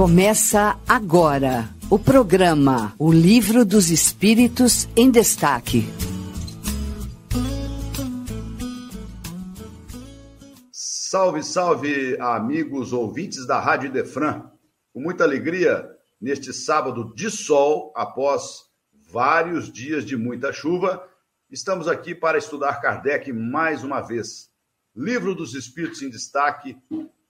Começa agora o programa O Livro dos Espíritos em Destaque. Salve, salve, amigos ouvintes da Rádio Defran. Com muita alegria, neste sábado de sol, após vários dias de muita chuva, estamos aqui para estudar Kardec mais uma vez. Livro dos Espíritos em Destaque,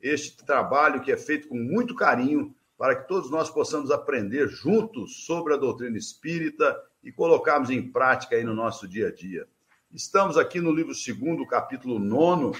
este trabalho que é feito com muito carinho para que todos nós possamos aprender juntos sobre a doutrina espírita e colocarmos em prática aí no nosso dia a dia. Estamos aqui no livro 2, capítulo 9,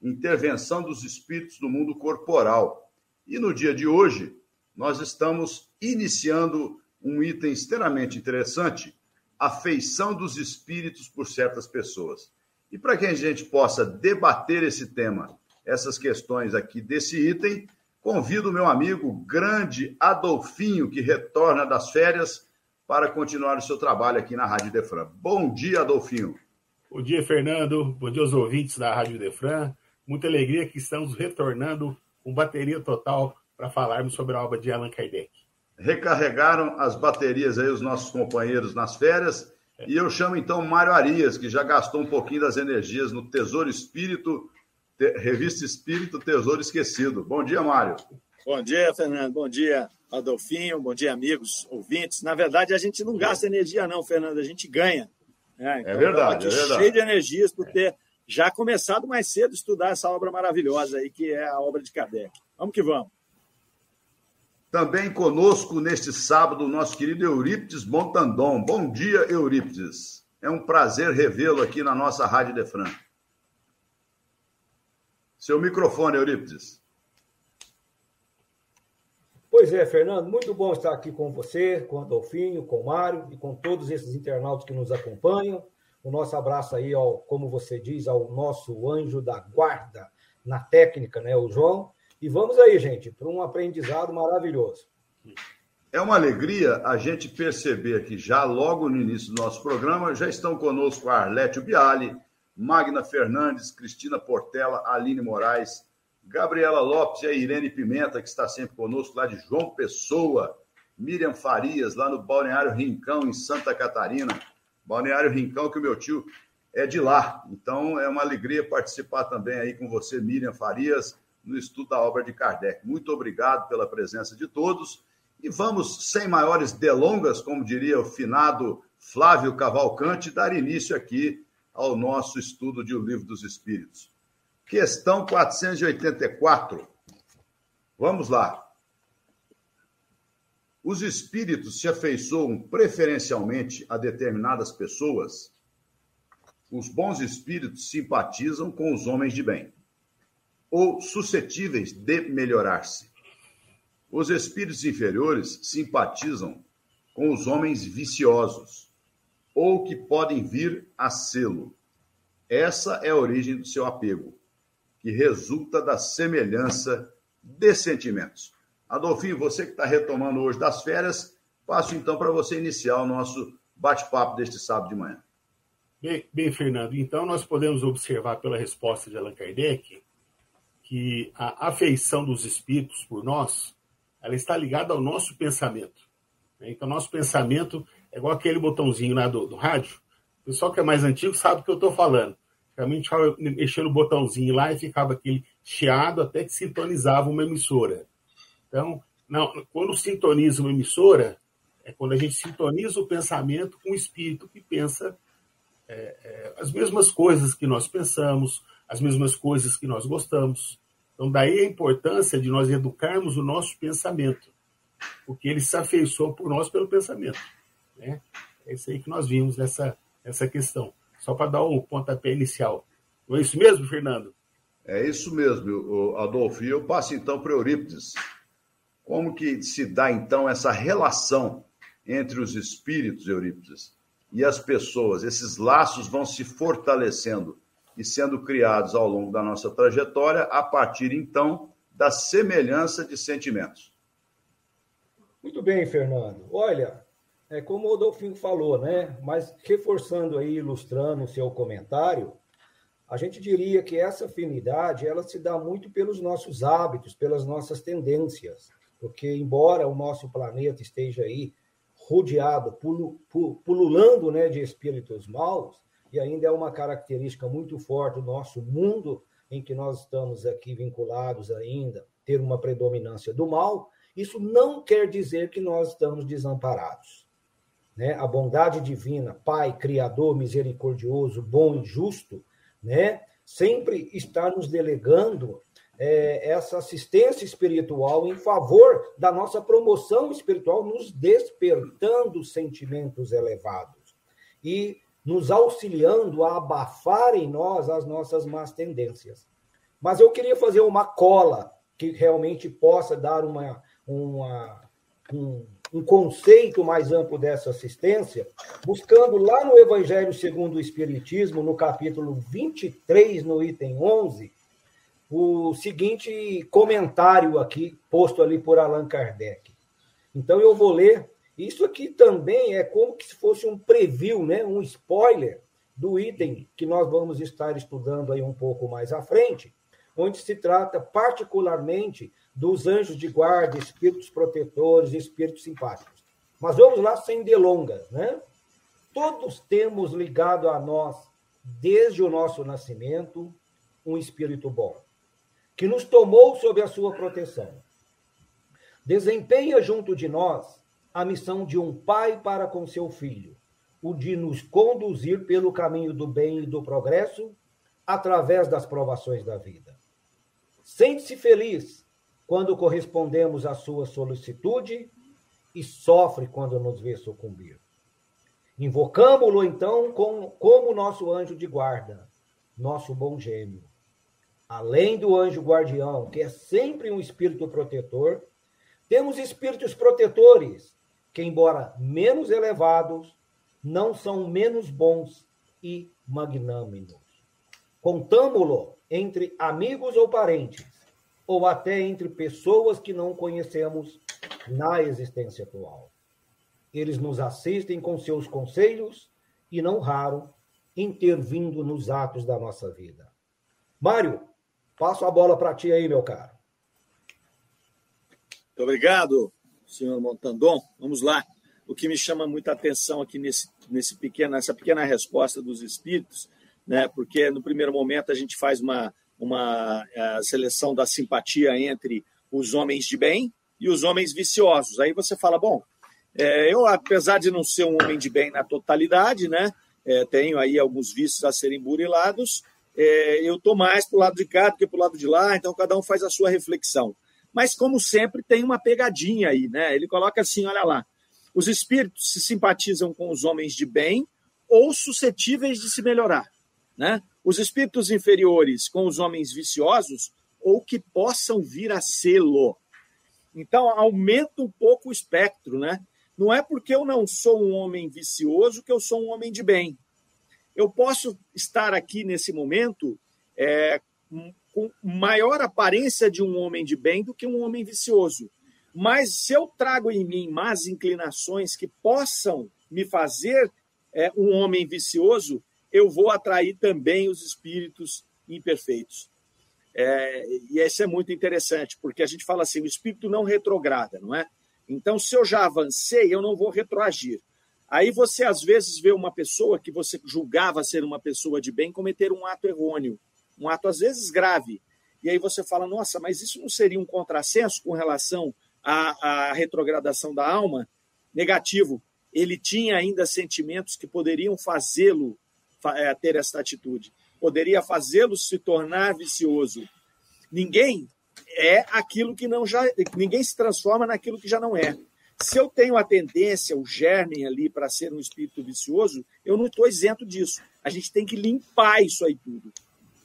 Intervenção dos Espíritos do Mundo Corporal. E no dia de hoje, nós estamos iniciando um item extremamente interessante, a feição dos espíritos por certas pessoas. E para que a gente possa debater esse tema, essas questões aqui desse item, Convido o meu amigo grande Adolfinho, que retorna das férias, para continuar o seu trabalho aqui na Rádio Defran. Bom dia, Adolfinho. Bom dia, Fernando. Bom dia aos ouvintes da Rádio Defran. Muita alegria que estamos retornando com bateria total para falarmos sobre a obra de Allan Kardec. Recarregaram as baterias aí os nossos companheiros nas férias. É. E eu chamo então Mário Arias, que já gastou um pouquinho das energias no Tesouro Espírito Revista Espírito Tesouro Esquecido. Bom dia, Mário. Bom dia, Fernando. Bom dia, Adolfinho. Bom dia, amigos ouvintes. Na verdade, a gente não gasta energia, não, Fernando. A gente ganha. Né? Então, é verdade, é verdade. Cheio de energias por ter já começado mais cedo a estudar essa obra maravilhosa aí, que é a obra de Kardec. Vamos que vamos. Também conosco neste sábado, o nosso querido Eurípides Montandon. Bom dia, Eurípides. É um prazer revê-lo aqui na nossa Rádio Defran. Seu microfone, Eurípides. Pois é, Fernando, muito bom estar aqui com você, com o Adolfinho, com o Mário e com todos esses internautas que nos acompanham. O nosso abraço aí, ao, como você diz, ao nosso anjo da guarda na técnica, né, o João. E vamos aí, gente, para um aprendizado maravilhoso. É uma alegria a gente perceber que já logo no início do nosso programa já estão conosco a Arlete Biali, Magna Fernandes, Cristina Portela, Aline Moraes, Gabriela Lopes e a Irene Pimenta, que está sempre conosco, lá de João Pessoa, Miriam Farias, lá no Balneário Rincão, em Santa Catarina. Balneário Rincão, que o meu tio é de lá. Então é uma alegria participar também aí com você, Miriam Farias, no estudo da obra de Kardec. Muito obrigado pela presença de todos. E vamos, sem maiores delongas, como diria o finado Flávio Cavalcante, dar início aqui ao nosso estudo de O Livro dos Espíritos. Questão 484. Vamos lá. Os espíritos se afeiçoam preferencialmente a determinadas pessoas. Os bons espíritos simpatizam com os homens de bem, ou suscetíveis de melhorar-se. Os espíritos inferiores simpatizam com os homens viciosos ou que podem vir a sê-lo. Essa é a origem do seu apego, que resulta da semelhança de sentimentos. Adolfinho, você que está retomando hoje das férias, passo então para você iniciar o nosso bate-papo deste sábado de manhã. Bem, bem, Fernando, então nós podemos observar pela resposta de Allan Kardec que a afeição dos espíritos por nós, ela está ligada ao nosso pensamento. Então, nosso pensamento é igual aquele botãozinho lá do, do rádio. O pessoal que é mais antigo sabe o que eu estou falando. Realmente ficava mexendo o botãozinho lá e ficava aquele chiado até que sintonizava uma emissora. Então, não, quando sintoniza uma emissora, é quando a gente sintoniza o pensamento com o espírito que pensa é, é, as mesmas coisas que nós pensamos, as mesmas coisas que nós gostamos. Então, daí a importância de nós educarmos o nosso pensamento, porque ele se afeiçoou por nós pelo pensamento. Né? É isso aí que nós vimos nessa, nessa questão. Só para dar o pontapé inicial. Não é isso mesmo, Fernando? É isso mesmo, Adolfo. E eu passo então para Eurípides. Como que se dá então essa relação entre os espíritos, Eurípides, e as pessoas? Esses laços vão se fortalecendo e sendo criados ao longo da nossa trajetória a partir então da semelhança de sentimentos. Muito bem, Fernando. Olha, é como o Adolfinho falou, né? Mas reforçando aí, ilustrando o seu comentário, a gente diria que essa afinidade ela se dá muito pelos nossos hábitos, pelas nossas tendências. Porque, embora o nosso planeta esteja aí rodeado, pululando né, de espíritos maus, e ainda é uma característica muito forte do nosso mundo em que nós estamos aqui vinculados ainda, ter uma predominância do mal, isso não quer dizer que nós estamos desamparados. Né? A bondade divina, Pai, Criador, misericordioso, bom e justo, né? sempre está nos delegando é, essa assistência espiritual em favor da nossa promoção espiritual, nos despertando sentimentos elevados e nos auxiliando a abafar em nós as nossas más tendências. Mas eu queria fazer uma cola que realmente possa dar uma, uma um, um conceito mais amplo dessa assistência, buscando lá no Evangelho segundo o Espiritismo, no capítulo 23, no item 11, o seguinte comentário aqui, posto ali por Allan Kardec. Então eu vou ler. Isso aqui também é como se fosse um preview, né? um spoiler do item que nós vamos estar estudando aí um pouco mais à frente, onde se trata particularmente dos anjos de guarda, espíritos protetores, espíritos simpáticos. Mas vamos lá sem delongas, né? Todos temos ligado a nós, desde o nosso nascimento, um espírito bom que nos tomou sob a sua proteção. Desempenha junto de nós a missão de um pai para com seu filho, o de nos conduzir pelo caminho do bem e do progresso através das provações da vida. Sente-se feliz quando correspondemos à sua solicitude e sofre quando nos vê sucumbir. Invocamo-lo então como, como nosso anjo de guarda, nosso bom gêmeo além do anjo guardião, que é sempre um espírito protetor, temos espíritos protetores, que, embora menos elevados, não são menos bons e magnânimes. Contamo-lo entre amigos ou parentes, ou até entre pessoas que não conhecemos na existência atual. Eles nos assistem com seus conselhos e, não raro, intervindo nos atos da nossa vida. Mário, Passo a bola para ti aí, meu caro. Muito obrigado, senhor Montandon. Vamos lá. O que me chama muita atenção aqui nesse, nesse pequeno, nessa pequena resposta dos espíritos, né? porque no primeiro momento a gente faz uma, uma é, seleção da simpatia entre os homens de bem e os homens viciosos. Aí você fala, bom, é, eu, apesar de não ser um homem de bem na totalidade, né, é, tenho aí alguns vícios a serem burilados, é, eu estou mais para o lado de cá do que para o lado de lá, então cada um faz a sua reflexão. Mas, como sempre, tem uma pegadinha aí, né? Ele coloca assim: olha lá, os espíritos se simpatizam com os homens de bem ou suscetíveis de se melhorar, né? Os espíritos inferiores com os homens viciosos ou que possam vir a sê-lo. Então, aumenta um pouco o espectro, né? Não é porque eu não sou um homem vicioso que eu sou um homem de bem. Eu posso estar aqui nesse momento é, com maior aparência de um homem de bem do que um homem vicioso. Mas se eu trago em mim más inclinações que possam me fazer é, um homem vicioso, eu vou atrair também os espíritos imperfeitos. É, e isso é muito interessante, porque a gente fala assim: o espírito não retrograda, não é? Então, se eu já avancei, eu não vou retroagir. Aí você, às vezes, vê uma pessoa que você julgava ser uma pessoa de bem cometer um ato errôneo, um ato, às vezes, grave. E aí você fala, nossa, mas isso não seria um contrassenso com relação à, à retrogradação da alma? Negativo. Ele tinha ainda sentimentos que poderiam fazê-lo ter esta atitude, poderia fazê-lo se tornar vicioso. Ninguém é aquilo que não já. Ninguém se transforma naquilo que já não é. Se eu tenho a tendência, o germe ali para ser um espírito vicioso, eu não estou isento disso. A gente tem que limpar isso aí tudo.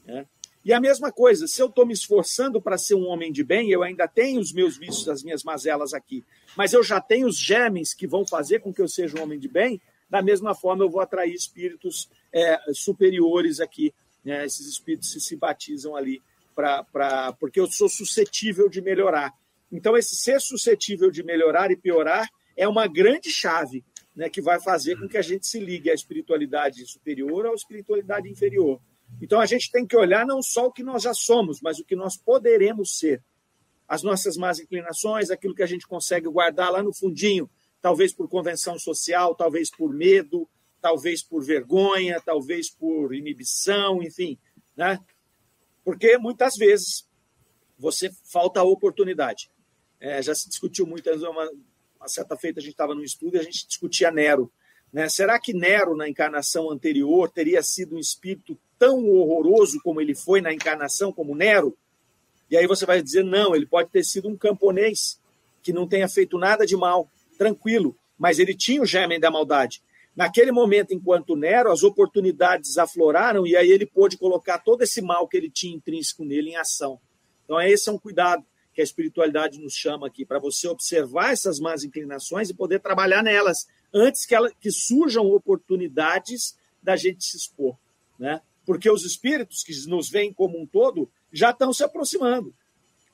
Né? E a mesma coisa, se eu estou me esforçando para ser um homem de bem, eu ainda tenho os meus vícios, as minhas mazelas aqui, mas eu já tenho os germes que vão fazer com que eu seja um homem de bem, da mesma forma eu vou atrair espíritos é, superiores aqui. Né? Esses espíritos se simpatizam ali, pra, pra, porque eu sou suscetível de melhorar. Então, esse ser suscetível de melhorar e piorar é uma grande chave né, que vai fazer com que a gente se ligue à espiritualidade superior ou à espiritualidade inferior. Então, a gente tem que olhar não só o que nós já somos, mas o que nós poderemos ser. as nossas más inclinações, aquilo que a gente consegue guardar lá no fundinho, talvez por convenção social, talvez por medo, talvez por vergonha, talvez por inibição, enfim, né? Porque muitas vezes você falta a oportunidade. É, já se discutiu muito, uma, uma certa feita a gente estava no estudo e a gente discutia Nero. Né? Será que Nero, na encarnação anterior, teria sido um espírito tão horroroso como ele foi na encarnação, como Nero? E aí você vai dizer, não, ele pode ter sido um camponês que não tenha feito nada de mal, tranquilo, mas ele tinha o germen da maldade. Naquele momento, enquanto Nero, as oportunidades afloraram e aí ele pôde colocar todo esse mal que ele tinha intrínseco nele em ação. Então, esse é um cuidado que a espiritualidade nos chama aqui, para você observar essas más inclinações e poder trabalhar nelas antes que, ela, que surjam oportunidades da gente se expor. Né? Porque os espíritos que nos veem como um todo já estão se aproximando.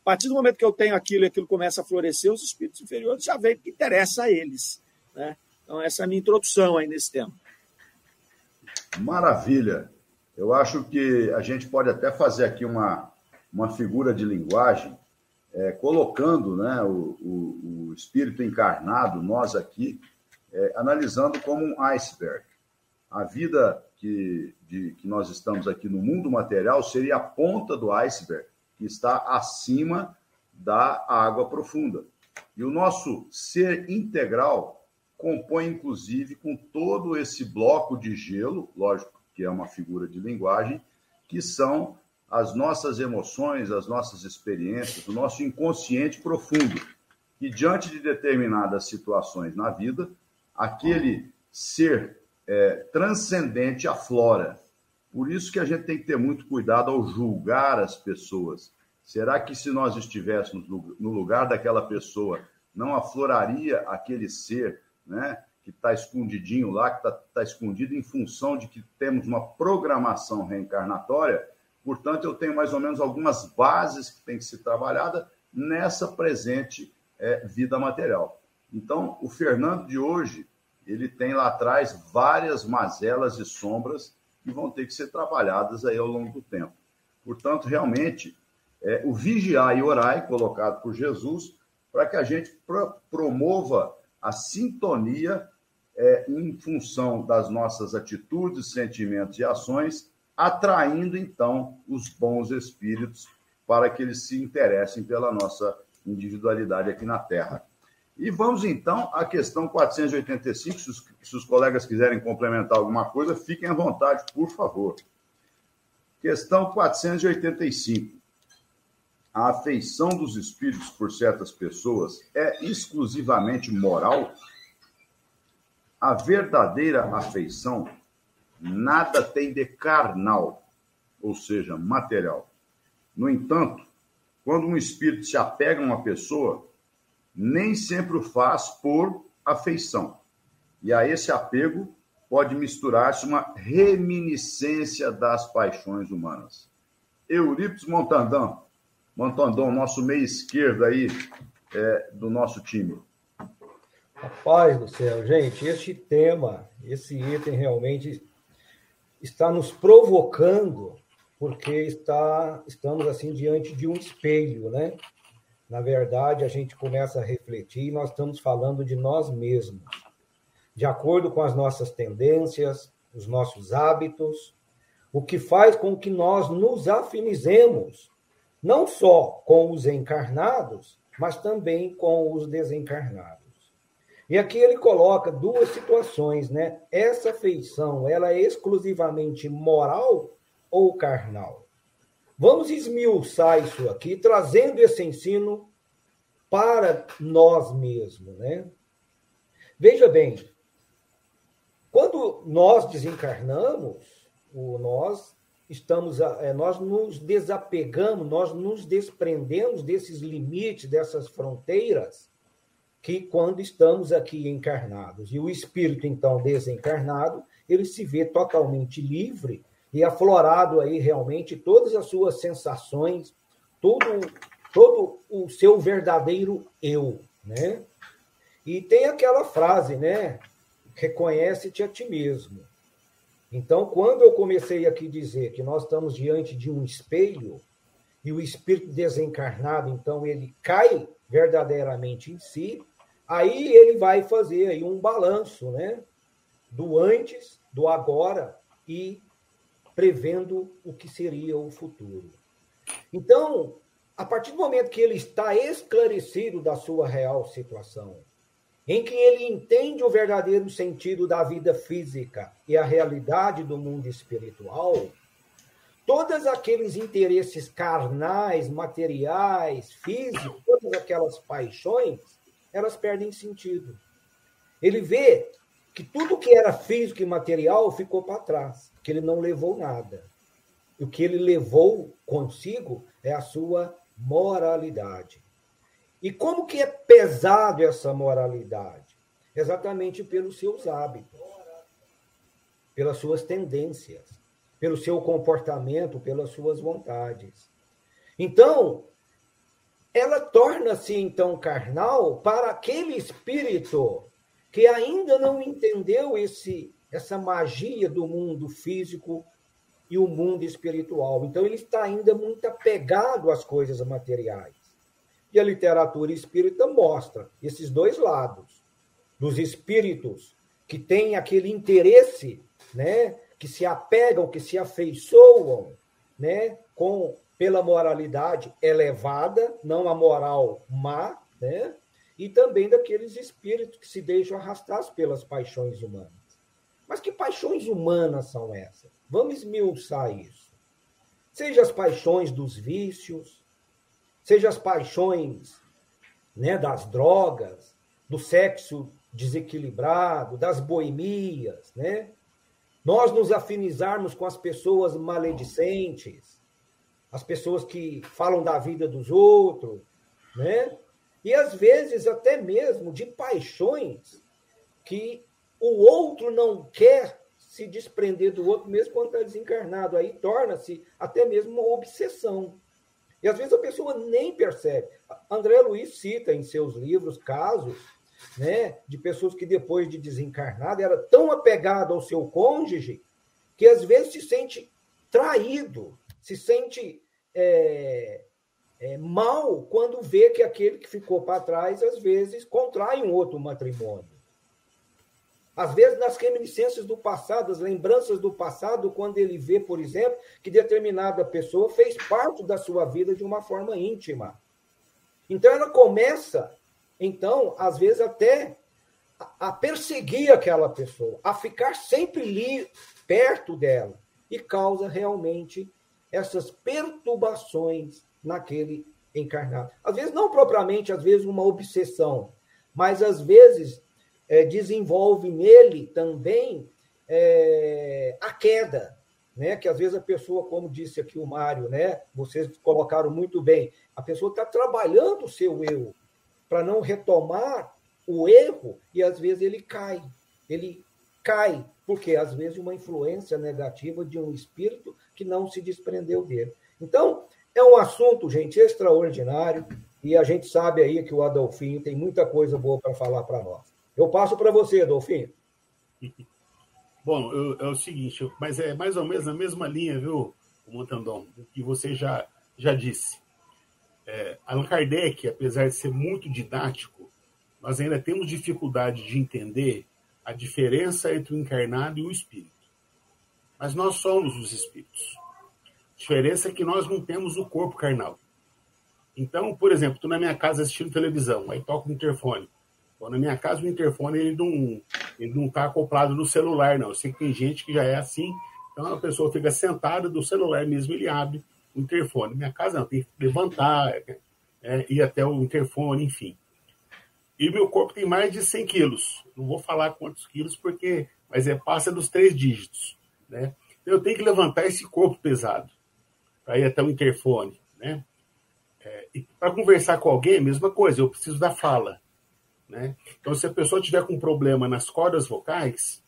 A partir do momento que eu tenho aquilo e aquilo começa a florescer, os espíritos inferiores já veem que interessa a eles. Né? Então, essa é a minha introdução aí nesse tema. Maravilha. Eu acho que a gente pode até fazer aqui uma, uma figura de linguagem é, colocando né, o, o, o, espírito encarnado, nós aqui, é, analisando como um iceberg. A vida que, de, que nós estamos aqui no mundo material seria a ponta do iceberg, que está acima da água profunda. E o nosso ser integral compõe, inclusive, com todo esse bloco de gelo, lógico que é uma figura de linguagem, que são as nossas emoções, as nossas experiências, o nosso inconsciente profundo, que diante de determinadas situações na vida, aquele ser é, transcendente aflora. Por isso que a gente tem que ter muito cuidado ao julgar as pessoas. Será que se nós estivéssemos no lugar daquela pessoa, não afloraria aquele ser, né? que está escondidinho lá, que está tá escondido em função de que temos uma programação reencarnatória Portanto, eu tenho mais ou menos algumas bases que têm que ser trabalhadas nessa presente é, vida material. Então, o Fernando de hoje, ele tem lá atrás várias mazelas e sombras que vão ter que ser trabalhadas aí ao longo do tempo. Portanto, realmente, é, o vigiar e orar, colocado por Jesus, para que a gente pro promova a sintonia é, em função das nossas atitudes, sentimentos e ações atraindo então os bons espíritos para que eles se interessem pela nossa individualidade aqui na Terra. E vamos então à questão 485. Se os, se os colegas quiserem complementar alguma coisa, fiquem à vontade, por favor. Questão 485. A afeição dos espíritos por certas pessoas é exclusivamente moral? A verdadeira afeição nada tem de carnal, ou seja, material. No entanto, quando um espírito se apega a uma pessoa, nem sempre o faz por afeição. E a esse apego pode misturar-se uma reminiscência das paixões humanas. Eurípides Montandão, Montandão, nosso meio esquerdo aí é, do nosso time. Rapaz do céu, gente, este tema, esse item realmente está nos provocando porque está estamos assim diante de um espelho, né? Na verdade, a gente começa a refletir e nós estamos falando de nós mesmos. De acordo com as nossas tendências, os nossos hábitos, o que faz com que nós nos afinizemos não só com os encarnados, mas também com os desencarnados. E aqui ele coloca duas situações, né? Essa feição, ela é exclusivamente moral ou carnal? Vamos esmiuçar isso aqui, trazendo esse ensino para nós mesmos, né? Veja bem, quando nós desencarnamos, o nós estamos, é, nós nos desapegamos, nós nos desprendemos desses limites, dessas fronteiras que quando estamos aqui encarnados. E o espírito, então, desencarnado, ele se vê totalmente livre e aflorado aí realmente todas as suas sensações, todo, todo o seu verdadeiro eu, né? E tem aquela frase, né? Reconhece-te a ti mesmo. Então, quando eu comecei aqui dizer que nós estamos diante de um espelho, e o espírito desencarnado, então, ele cai verdadeiramente em si, aí ele vai fazer aí um balanço, né? Do antes, do agora e prevendo o que seria o futuro. Então, a partir do momento que ele está esclarecido da sua real situação, em que ele entende o verdadeiro sentido da vida física e a realidade do mundo espiritual, todos aqueles interesses carnais, materiais, físicos, todas aquelas paixões, elas perdem sentido. Ele vê que tudo que era físico e material ficou para trás, que ele não levou nada. E o que ele levou consigo é a sua moralidade. E como que é pesado essa moralidade? Exatamente pelos seus hábitos, pelas suas tendências pelo seu comportamento, pelas suas vontades. Então, ela torna-se então carnal para aquele espírito que ainda não entendeu esse essa magia do mundo físico e o mundo espiritual. Então ele está ainda muito apegado às coisas materiais. E a literatura espírita mostra esses dois lados dos espíritos que têm aquele interesse, né, que se apegam, que se afeiçoam né, com, pela moralidade elevada, não a moral má, né, e também daqueles espíritos que se deixam arrastar pelas paixões humanas. Mas que paixões humanas são essas? Vamos esmiuçar isso. Seja as paixões dos vícios, seja as paixões né, das drogas, do sexo desequilibrado, das boemias, né? nós nos afinizarmos com as pessoas maledicentes, as pessoas que falam da vida dos outros, né? E às vezes até mesmo de paixões que o outro não quer se desprender do outro, mesmo quando está desencarnado. Aí torna-se até mesmo uma obsessão. E às vezes a pessoa nem percebe. André Luiz cita em seus livros casos né, de pessoas que depois de desencarnado era tão apegado ao seu cônjuge que às vezes se sente traído, se sente é, é, mal quando vê que aquele que ficou para trás às vezes contrai um outro matrimônio. Às vezes, nas reminiscências do passado, as lembranças do passado, quando ele vê, por exemplo, que determinada pessoa fez parte da sua vida de uma forma íntima. Então, ela começa então, às vezes, até a perseguir aquela pessoa, a ficar sempre ali perto dela, e causa realmente essas perturbações naquele encarnado. Às vezes, não propriamente, às vezes, uma obsessão, mas às vezes é, desenvolve nele também é, a queda, né? Que às vezes a pessoa, como disse aqui o Mário, né? Vocês colocaram muito bem, a pessoa está trabalhando o seu eu, para não retomar o erro e às vezes ele cai. Ele cai, porque às vezes uma influência negativa de um espírito que não se desprendeu dele. Então, é um assunto, gente, extraordinário e a gente sabe aí que o Adolfinho tem muita coisa boa para falar para nós. Eu passo para você, Adolfinho. Bom, eu, é o seguinte, mas é mais ou menos a mesma linha, viu, Montandão, que você já, já disse. É, Allan Kardec, apesar de ser muito didático, nós ainda temos dificuldade de entender a diferença entre o encarnado e o espírito. Mas nós somos os espíritos. A diferença é que nós não temos o corpo carnal. Então, por exemplo, estou na minha casa assistindo televisão, aí toca o interfone. Bom, na minha casa o interfone ele não ele não está acoplado no celular, não. Eu sei que tem gente que já é assim, então a pessoa fica sentada do celular mesmo, ele abre o interfone. Minha casa não, tem que levantar, é, ir até o interfone, enfim. E meu corpo tem mais de 100 quilos. Não vou falar quantos quilos, porque mas é passa dos três dígitos. Né? Então, eu tenho que levantar esse corpo pesado para ir até o interfone. Né? É, e para conversar com alguém, mesma coisa, eu preciso da fala. Né? Então, se a pessoa tiver com problema nas cordas vocais,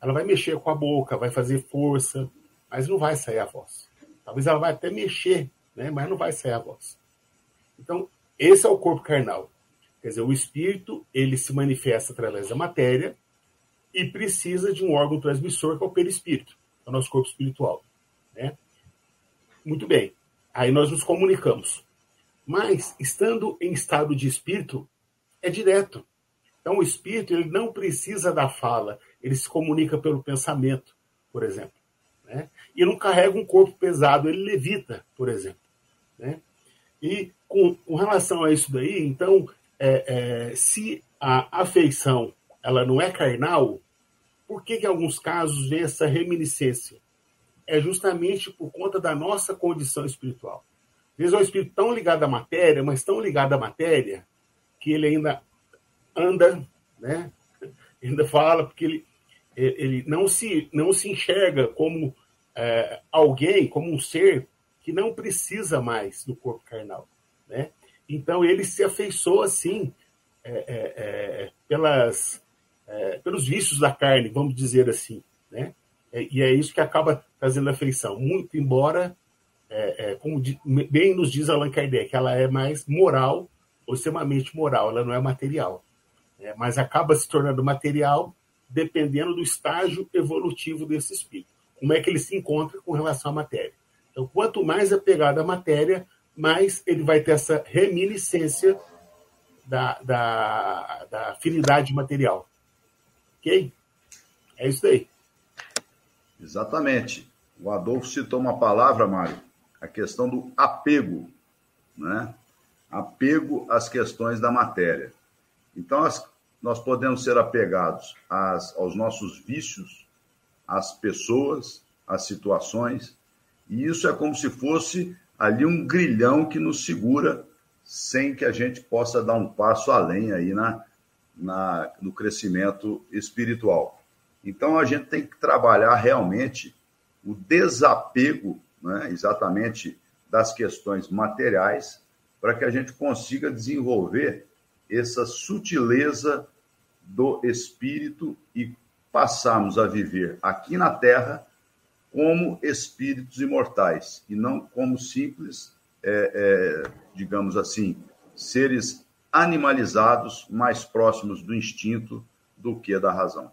ela vai mexer com a boca, vai fazer força, mas não vai sair a voz. Talvez ela vai até mexer, né? mas não vai sair a voz. Então, esse é o corpo carnal. Quer dizer, o espírito, ele se manifesta através da matéria e precisa de um órgão transmissor que é o perispírito, é o nosso corpo espiritual. Né? Muito bem. Aí nós nos comunicamos. Mas, estando em estado de espírito, é direto. Então, o espírito ele não precisa da fala, ele se comunica pelo pensamento, por exemplo. Né? E não carrega um corpo pesado, ele levita, por exemplo. Né? E com, com, relação a isso daí, então, é, é, se a afeição ela não é carnal, por que, que em alguns casos vem essa reminiscência? É justamente por conta da nossa condição espiritual. Às vezes é um espírito tão ligado à matéria, mas tão ligado à matéria, que ele ainda anda, né? ainda fala, porque ele, ele não, se, não se enxerga como é, alguém, como um ser que não precisa mais do corpo carnal. Né? Então ele se afeiçoa assim é, é, é pelas, é, pelos vícios da carne, vamos dizer assim. Né? É, e é isso que acaba trazendo afeição. Muito embora, como bem nos diz Allan Kardec, ela é mais moral, ou extremamente moral, ela não é material. Né? mas acaba se tornando material dependendo do estágio evolutivo desse espírito. Como é que ele se encontra com relação à matéria. Então, quanto mais apegado à matéria, mais ele vai ter essa reminiscência da, da, da afinidade material. Ok? É isso aí. Exatamente. O Adolfo citou uma palavra, Mário, a questão do apego, né? Apego às questões da matéria. Então, as, nós podemos ser apegados às, aos nossos vícios, às pessoas, às situações, e isso é como se fosse ali um grilhão que nos segura sem que a gente possa dar um passo além aí na, na, no crescimento espiritual. Então a gente tem que trabalhar realmente o desapego, né, exatamente das questões materiais, para que a gente consiga desenvolver essa sutileza do espírito e passarmos a viver aqui na Terra como espíritos imortais e não como simples, é, é, digamos assim, seres animalizados mais próximos do instinto do que da razão.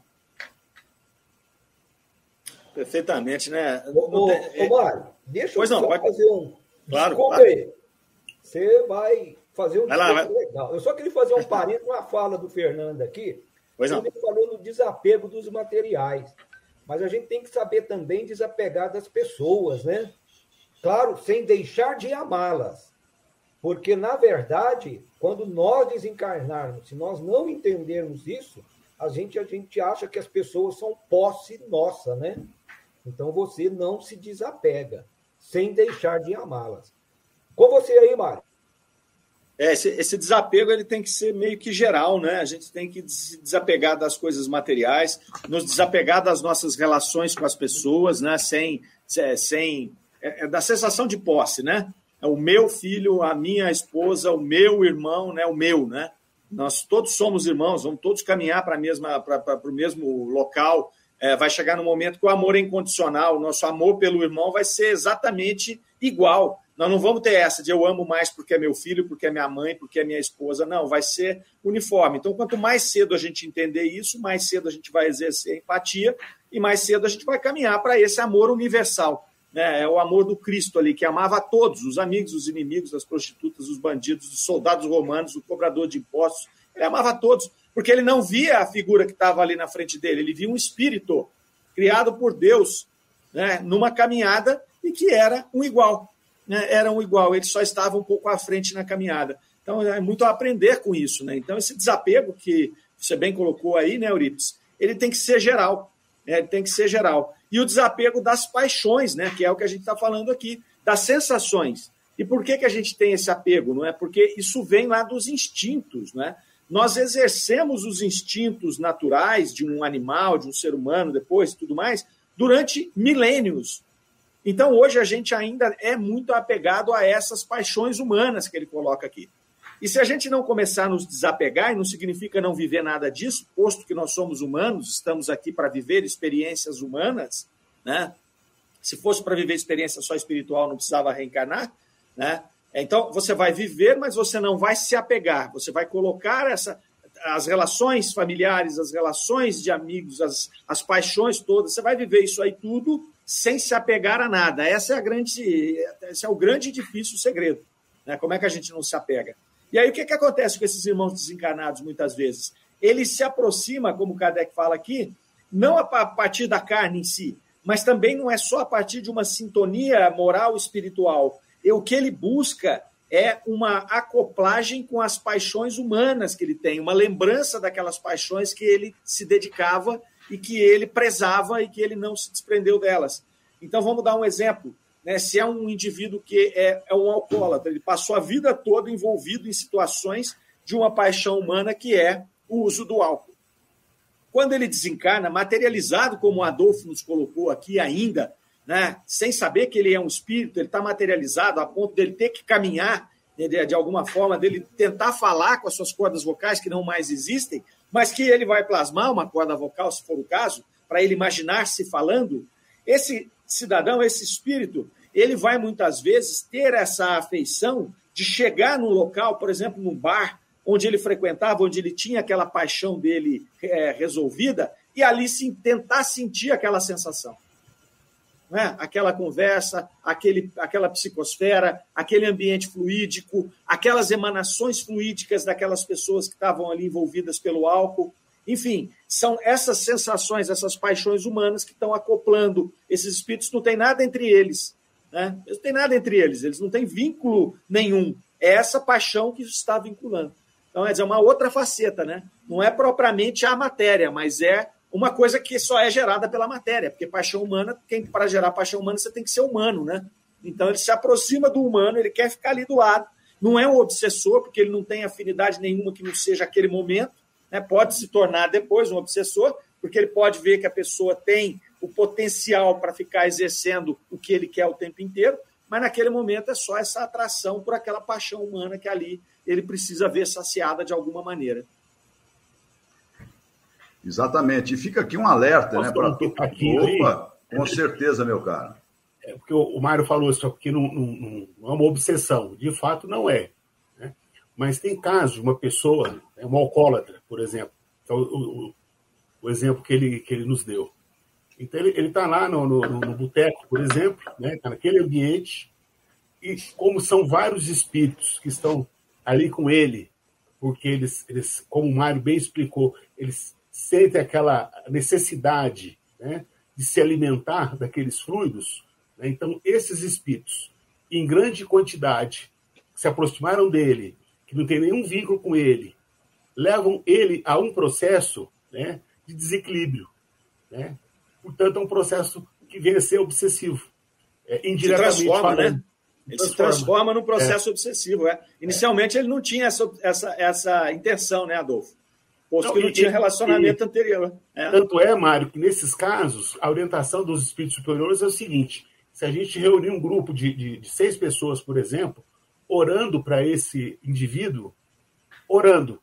Perfeitamente, né? Ô, ô, ô Mário, deixa pois eu não, pode... fazer um. Claro, Desculpa claro. aí. Você vai fazer um vai lá, vai. legal. Eu só queria fazer um parênteses com a fala do Fernando aqui. Pois não. Ele falou no desapego dos materiais. Mas a gente tem que saber também desapegar das pessoas, né? Claro, sem deixar de amá-las. Porque, na verdade, quando nós desencarnarmos, se nós não entendermos isso, a gente, a gente acha que as pessoas são posse nossa, né? Então você não se desapega, sem deixar de amá-las. Com você aí, Mário. É, esse, esse, desapego ele tem que ser meio que geral, né? A gente tem que se desapegar das coisas materiais, nos desapegar das nossas relações com as pessoas, né? Sem, sem é, é da sensação de posse, né? É o meu filho, a minha esposa, o meu irmão, né? O meu, né? Nós todos somos irmãos, vamos todos caminhar para mesma para o mesmo local. É, vai chegar no momento que o amor é incondicional, o nosso amor pelo irmão vai ser exatamente igual. Nós não vamos ter essa de eu amo mais porque é meu filho, porque é minha mãe, porque é minha esposa. Não, vai ser uniforme. Então, quanto mais cedo a gente entender isso, mais cedo a gente vai exercer empatia e mais cedo a gente vai caminhar para esse amor universal. Né? É o amor do Cristo ali, que amava a todos, os amigos, os inimigos, as prostitutas, os bandidos, os soldados romanos, o cobrador de impostos. Ele amava a todos, porque ele não via a figura que estava ali na frente dele, ele via um espírito criado por Deus né? numa caminhada e que era um igual né, eram igual, eles só estavam um pouco à frente na caminhada. Então, é muito a aprender com isso. Né? Então, esse desapego que você bem colocou aí, né, Euripides, ele tem que ser geral. Né? Ele tem que ser geral. E o desapego das paixões, né, que é o que a gente está falando aqui, das sensações. E por que, que a gente tem esse apego? Não é? Porque isso vem lá dos instintos. Né? Nós exercemos os instintos naturais de um animal, de um ser humano, depois tudo mais, durante milênios. Então, hoje a gente ainda é muito apegado a essas paixões humanas que ele coloca aqui. E se a gente não começar a nos desapegar, e não significa não viver nada disso, posto que nós somos humanos, estamos aqui para viver experiências humanas, né? Se fosse para viver experiência só espiritual, não precisava reencarnar, né? Então, você vai viver, mas você não vai se apegar. Você vai colocar essa, as relações familiares, as relações de amigos, as, as paixões todas. Você vai viver isso aí tudo sem se apegar a nada. Essa é a grande, esse é o grande e difícil segredo. Né? Como é que a gente não se apega? E aí o que, que acontece com esses irmãos desencarnados muitas vezes? Ele se aproxima, como Kardec fala aqui, não a partir da carne em si, mas também não é só a partir de uma sintonia moral espiritual. E o que ele busca é uma acoplagem com as paixões humanas que ele tem, uma lembrança daquelas paixões que ele se dedicava e que ele prezava e que ele não se desprendeu delas. Então, vamos dar um exemplo. Né? Se é um indivíduo que é, é um alcoólatra, ele passou a vida toda envolvido em situações de uma paixão humana que é o uso do álcool. Quando ele desencarna, materializado como o Adolfo nos colocou aqui ainda, né? sem saber que ele é um espírito, ele está materializado a ponto dele ter que caminhar de alguma forma, dele tentar falar com as suas cordas vocais que não mais existem, mas que ele vai plasmar uma corda vocal, se for o caso, para ele imaginar-se falando, esse cidadão, esse espírito, ele vai muitas vezes ter essa afeição de chegar num local, por exemplo, num bar, onde ele frequentava, onde ele tinha aquela paixão dele é, resolvida, e ali sim, tentar sentir aquela sensação né? aquela conversa, aquele, aquela psicosfera, aquele ambiente fluídico, aquelas emanações fluídicas daquelas pessoas que estavam ali envolvidas pelo álcool. Enfim, são essas sensações, essas paixões humanas que estão acoplando. Esses espíritos não tem nada entre eles. Né? Eles não têm nada entre eles, eles não têm vínculo nenhum. É essa paixão que está vinculando. Então, é uma outra faceta, né? Não é propriamente a matéria, mas é uma coisa que só é gerada pela matéria, porque paixão humana, quem para gerar paixão humana você tem que ser humano, né? Então ele se aproxima do humano, ele quer ficar ali do lado. Não é um obsessor, porque ele não tem afinidade nenhuma que não seja aquele momento, né? Pode se tornar depois um obsessor, porque ele pode ver que a pessoa tem o potencial para ficar exercendo o que ele quer o tempo inteiro, mas naquele momento é só essa atração por aquela paixão humana que ali ele precisa ver saciada de alguma maneira. Exatamente. E fica aqui um alerta, né? Para Opa, aí? com certeza, meu cara. É porque o Mário falou isso aqui não, não, não, é uma obsessão. De fato, não é. Né? Mas tem casos de uma pessoa, é uma alcoólatra, por exemplo. Então, o, o, o, exemplo que ele, que ele nos deu. Então, ele está lá no, no, no boteco, por exemplo, está né? Tá naquele ambiente, e como são vários espíritos que estão ali com ele, porque eles, eles como o Mário bem explicou, eles sente aquela necessidade né, de se alimentar daqueles fluidos, né, então esses espíritos, em grande quantidade, se aproximaram dele, que não tem nenhum vínculo com ele, levam ele a um processo né, de desequilíbrio. Né? Portanto, é um processo que vem a ser obsessivo. É, indiretamente se transforma, falando. né? Ele transforma. se transforma num processo é. obsessivo. É. Inicialmente, ele não tinha essa, essa, essa intenção, né, Adolfo? Posto que não tinha relacionamento e, anterior. É. Tanto é, Mário, que nesses casos, a orientação dos espíritos superiores é o seguinte: se a gente reunir um grupo de, de, de seis pessoas, por exemplo, orando para esse indivíduo, orando,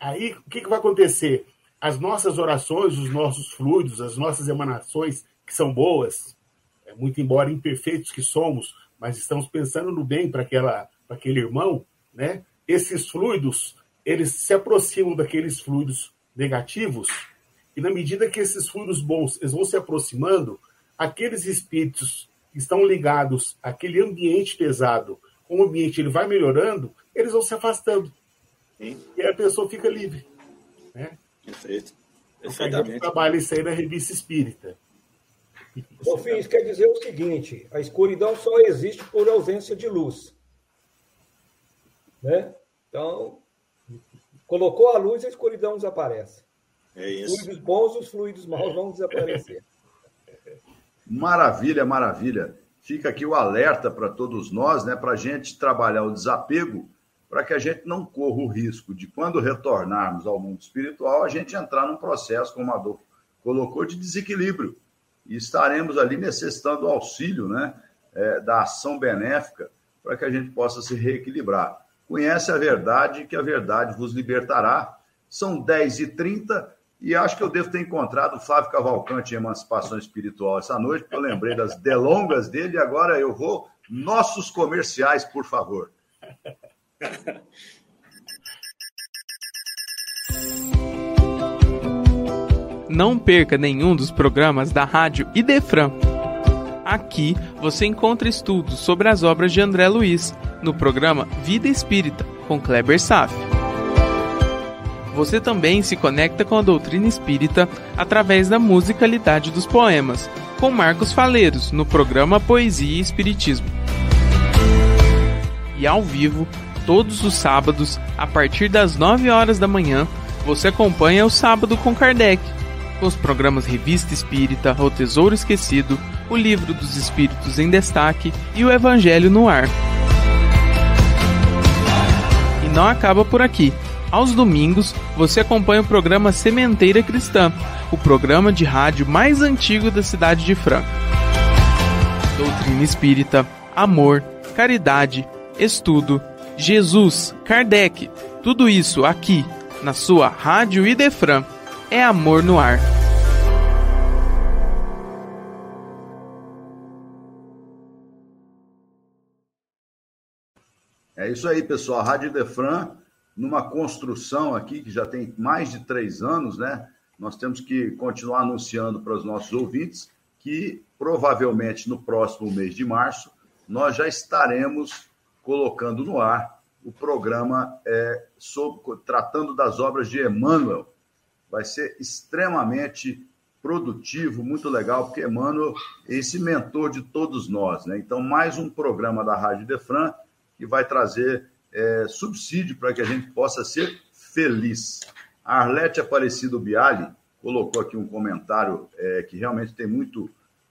aí o que, que vai acontecer? As nossas orações, os nossos fluidos, as nossas emanações, que são boas, é, muito embora imperfeitos que somos, mas estamos pensando no bem para aquele irmão, né? Esses fluidos eles se aproximam daqueles fluidos negativos, e na medida que esses fluidos bons eles vão se aproximando, aqueles espíritos que estão ligados àquele ambiente pesado, o ambiente ele vai melhorando, eles vão se afastando. Sim. E a pessoa fica livre. Né? Perfeito. Então, a gente trabalha isso aí na revista espírita. Enfim, isso quer dizer o seguinte: a escuridão só existe por ausência de luz. Né? Então, Colocou a luz, a escuridão desaparece. É isso. Os fluidos bons, os fluidos maus vão desaparecer. Maravilha, maravilha. Fica aqui o alerta para todos nós, né, para a gente trabalhar o desapego, para que a gente não corra o risco de, quando retornarmos ao mundo espiritual, a gente entrar num processo, como a Adolfo colocou, de desequilíbrio. E estaremos ali necessitando do auxílio né, é, da ação benéfica para que a gente possa se reequilibrar. Conhece a verdade, que a verdade vos libertará. São 10h30 e acho que eu devo ter encontrado o Flávio Cavalcante em Emancipação Espiritual essa noite, porque eu lembrei das delongas dele e agora eu vou. Nossos comerciais, por favor. Não perca nenhum dos programas da Rádio Idefran Aqui você encontra estudos sobre as obras de André Luiz, no programa Vida Espírita, com Kleber Saf. Você também se conecta com a doutrina espírita através da musicalidade dos poemas, com Marcos Faleiros, no programa Poesia e Espiritismo. E ao vivo, todos os sábados, a partir das 9 horas da manhã, você acompanha o Sábado com Kardec, os programas Revista Espírita, O Tesouro Esquecido, o Livro dos Espíritos em Destaque e o Evangelho no Ar. E não acaba por aqui. Aos domingos, você acompanha o programa Sementeira Cristã, o programa de rádio mais antigo da cidade de Franca. Doutrina espírita, amor, caridade, estudo, Jesus, Kardec, tudo isso aqui, na sua Rádio Idefran. É amor no ar. É isso aí, pessoal. A Rádio Defran, numa construção aqui que já tem mais de três anos, né? Nós temos que continuar anunciando para os nossos ouvintes que provavelmente no próximo mês de março nós já estaremos colocando no ar o programa é, sobre, tratando das obras de Emmanuel. Vai ser extremamente produtivo, muito legal, porque Emmanuel é esse mentor de todos nós. Né? Então, mais um programa da Rádio Defran que vai trazer é, subsídio para que a gente possa ser feliz. A Arlete Aparecido Biali colocou aqui um comentário é, que realmente tem muito.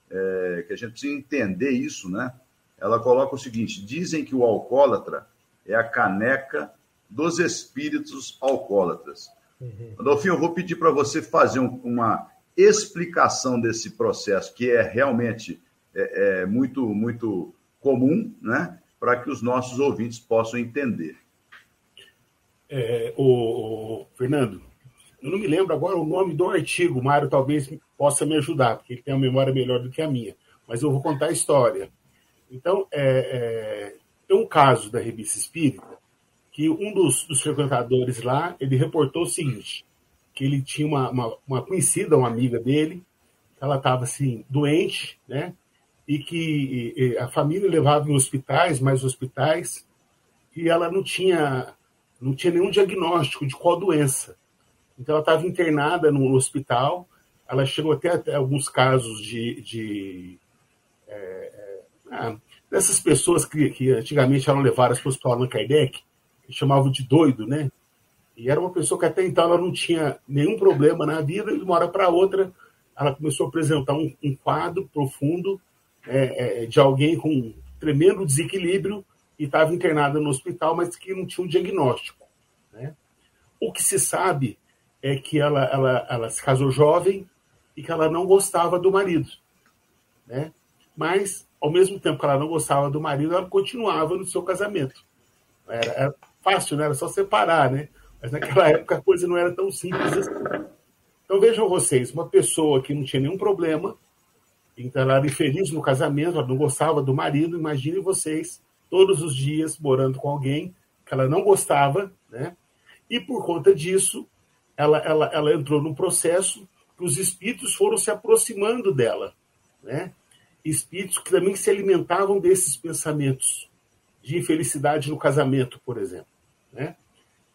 É, que a gente precisa entender isso, né? Ela coloca o seguinte: dizem que o alcoólatra é a caneca dos espíritos alcoólatras. Uhum. Adolfinho, eu vou pedir para você fazer um, uma explicação desse processo, que é realmente é, é muito, muito comum, né? para que os nossos ouvintes possam entender. É, o, Fernando, eu não me lembro agora o nome do artigo, o Mário talvez possa me ajudar, porque ele tem uma memória melhor do que a minha, mas eu vou contar a história. Então, é, é, tem um caso da revista Espírita que um dos, dos, frequentadores lá, ele reportou o seguinte, que ele tinha uma, uma, uma conhecida, uma amiga dele, ela estava assim, doente, né? e que e, a família levava em hospitais, mais hospitais, e ela não tinha, não tinha nenhum diagnóstico de qual doença. Então ela estava internada no hospital, ela chegou até, até alguns casos de, de é, é, ah, dessas pessoas que, que antigamente eram levadas para o hospital Allan Kardec, chamavam de doido, né? E era uma pessoa que até então ela não tinha nenhum problema na vida, e de uma hora para outra ela começou a apresentar um, um quadro profundo é, é, de alguém com tremendo desequilíbrio e estava internada no hospital, mas que não tinha um diagnóstico. Né? O que se sabe é que ela, ela, ela se casou jovem e que ela não gostava do marido. Né? Mas, ao mesmo tempo que ela não gostava do marido, ela continuava no seu casamento. Era, era fácil, né? era só separar, né? Mas naquela época a coisa não era tão simples assim. Então vejam vocês, uma pessoa que não tinha nenhum problema, então ela era infeliz no casamento, ela não gostava do marido. Imaginem vocês, todos os dias morando com alguém que ela não gostava, né? E por conta disso, ela, ela, ela entrou num processo que os espíritos foram se aproximando dela, né? Espíritos que também se alimentavam desses pensamentos de infelicidade no casamento, por exemplo, né?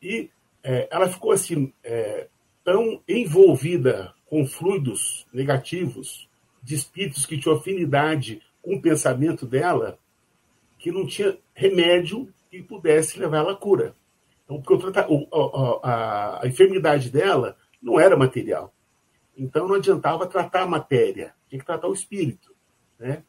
E é, ela ficou assim é, tão envolvida com fluidos negativos de espíritos que tinham afinidade com o pensamento dela, que não tinha remédio que pudesse levar ela à cura. Então, porque a, a, a enfermidade dela não era material. Então, não adiantava tratar a matéria, tinha que tratar o espírito. Né?